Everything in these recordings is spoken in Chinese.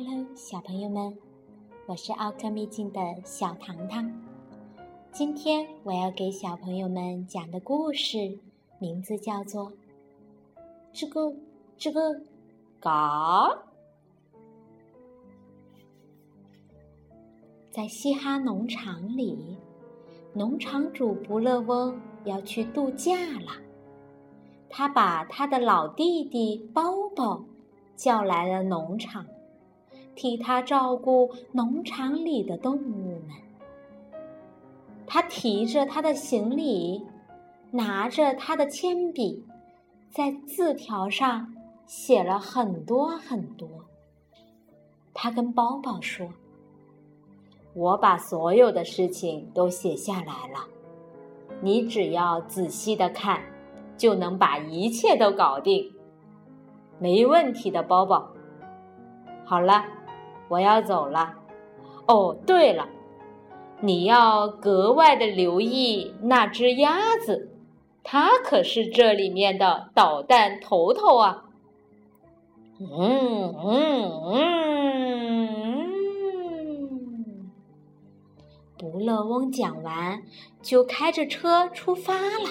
Hello，小朋友们，我是奥克秘境的小糖糖。今天我要给小朋友们讲的故事名字叫做《这个这个嘎》。在嘻哈农场里，农场主不乐翁要去度假了。他把他的老弟弟包包叫来了农场。替他照顾农场里的动物们。他提着他的行李，拿着他的铅笔，在字条上写了很多很多。他跟宝宝说：“我把所有的事情都写下来了，你只要仔细的看，就能把一切都搞定，没问题的，宝宝。好了。”我要走了。哦，对了，你要格外的留意那只鸭子，它可是这里面的捣蛋头头啊。嗯嗯嗯。不乐翁讲完，就开着车出发了。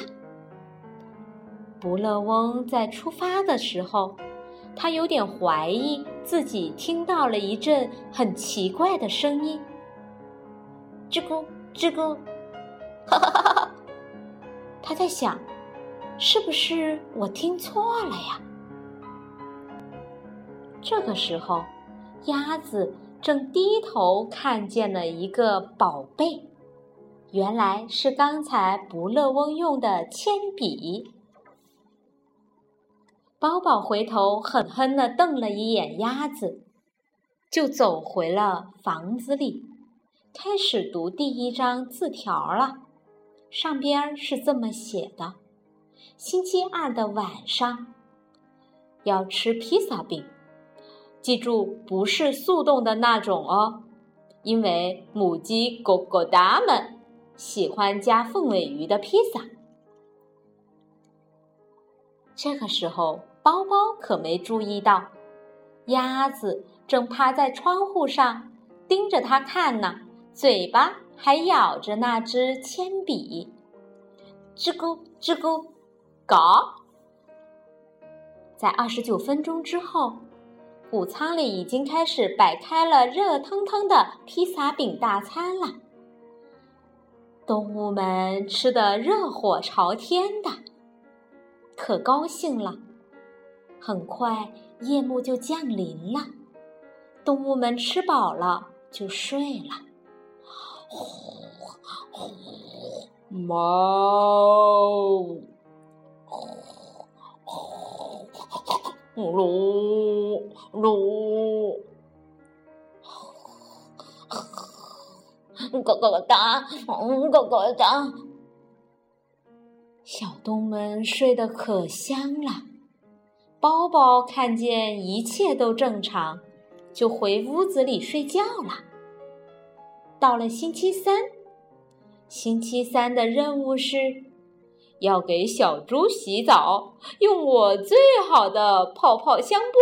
不乐翁在出发的时候。他有点怀疑自己听到了一阵很奇怪的声音，吱咕吱咕，哈哈哈哈哈！他在想，是不是我听错了呀？这个时候，鸭子正低头看见了一个宝贝，原来是刚才不乐翁用的铅笔。宝宝回头狠狠地瞪了一眼鸭子，就走回了房子里，开始读第一张字条了。上边是这么写的：星期二的晚上要吃披萨饼，记住不是速冻的那种哦，因为母鸡狗狗达们喜欢加凤尾鱼的披萨。这个时候，包包可没注意到，鸭子正趴在窗户上盯着它看呢，嘴巴还咬着那支铅笔，吱咕吱咕，搞。在二十九分钟之后，谷仓里已经开始摆开了热腾腾的披萨饼大餐了，动物们吃得热火朝天的。可高兴了，很快夜幕就降临了，动物们吃饱了就睡了。呼呼，猫，呼呼，噜噜，咯咯哒，咯咯哒。小动物们睡得可香了，包包看见一切都正常，就回屋子里睡觉了。到了星期三，星期三的任务是要给小猪洗澡，用我最好的泡泡香波，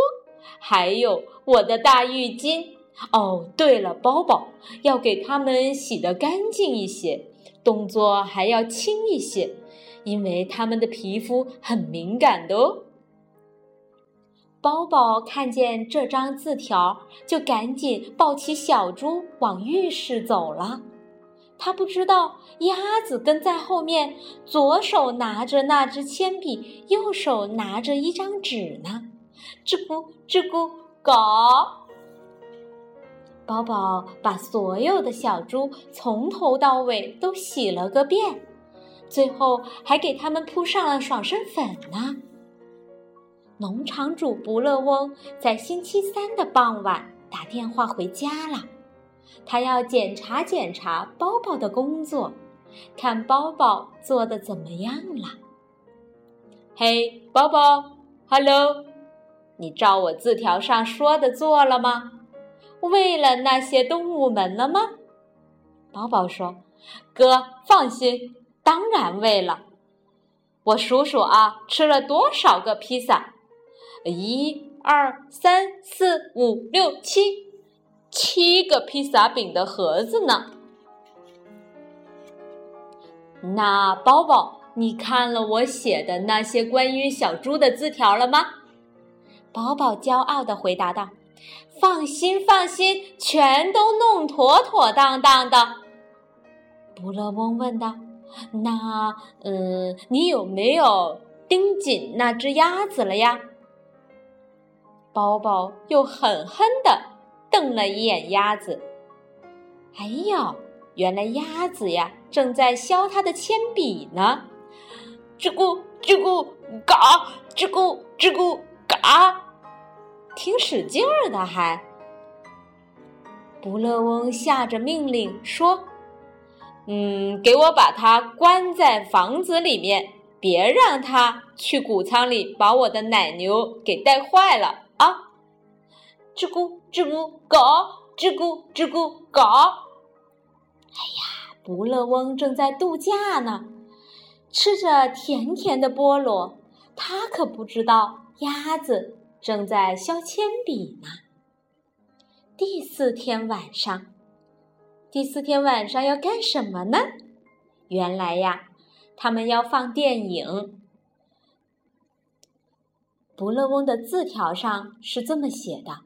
还有我的大浴巾。哦，对了，包包要给它们洗得干净一些，动作还要轻一些。因为他们的皮肤很敏感的哦。包包看见这张字条，就赶紧抱起小猪往浴室走了。他不知道鸭子跟在后面，左手拿着那支铅笔，右手拿着一张纸呢。吱咕吱咕，搞！包包把所有的小猪从头到尾都洗了个遍。最后还给他们铺上了爽身粉呢。农场主不乐翁在星期三的傍晚打电话回家了，他要检查检查包包的工作，看包包做的怎么样了。嘿，包包，Hello，你照我字条上说的做了吗？喂了那些动物们了吗？包包说：“哥，放心。”当然喂了，我数数啊，吃了多少个披萨？一、二、三、四、五、六、七，七个披萨饼的盒子呢。那宝宝，你看了我写的那些关于小猪的字条了吗？宝宝骄傲地回答道：“放心，放心，全都弄妥妥当当的。”不乐翁问道：“那，嗯，你有没有盯紧那只鸭子了呀？”包包又狠狠地瞪了一眼鸭子。哎呦！原来鸭子呀，正在削它的铅笔呢。吱咕吱咕嘎，吱咕吱咕嘎，挺使劲儿的还。不乐翁下着命令说：“嗯，给我把它关在房子里面，别让它去谷仓里把我的奶牛给带坏了啊！”吱咕吱咕狗，吱咕吱咕狗。哎呀，不乐翁正在度假呢，吃着甜甜的菠萝。他可不知道鸭子正在削铅笔呢。第四天晚上，第四天晚上要干什么呢？原来呀，他们要放电影。不乐翁的字条上是这么写的：“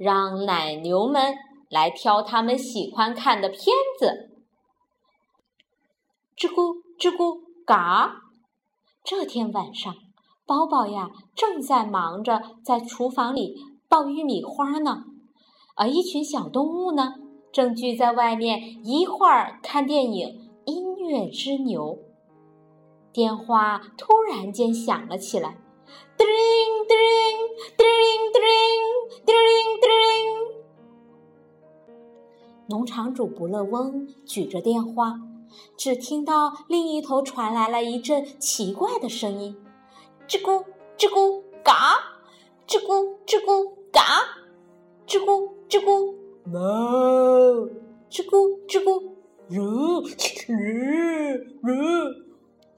让奶牛们。”来挑他们喜欢看的片子。吱咕吱咕嘎！这天晚上，宝宝呀正在忙着在厨房里爆玉米花呢，而一群小动物呢正聚在外面，一会儿看电影《音乐之牛》。电话突然间响了起来，叮铃叮铃叮铃叮铃叮铃叮铃。农场主不乐翁举着电话，只听到另一头传来了一阵奇怪的声音：“吱咕吱咕嘎，吱咕吱咕嘎，吱咕吱咕猫，吱咕吱咕噜噜噜，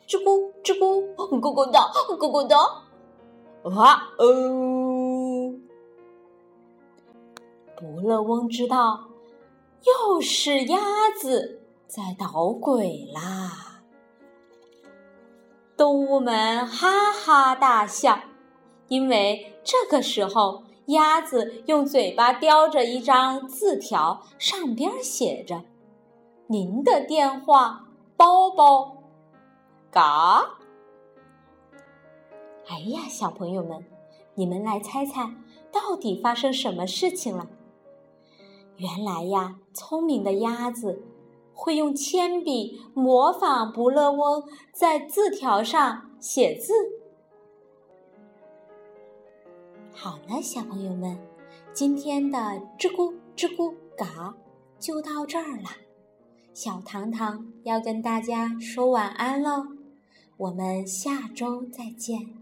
吱咕吱咕咕咕哒咕咕哒，哇哦！”不乐翁知道。又是鸭子在捣鬼啦！动物们哈哈大笑，因为这个时候，鸭子用嘴巴叼着一张字条，上边写着：“您的电话，包包。”嘎！哎呀，小朋友们，你们来猜猜，到底发生什么事情了？原来呀，聪明的鸭子会用铅笔模仿不乐翁在字条上写字。好了，小朋友们，今天的吱咕吱咕嘎就到这儿了。小糖糖要跟大家说晚安喽，我们下周再见。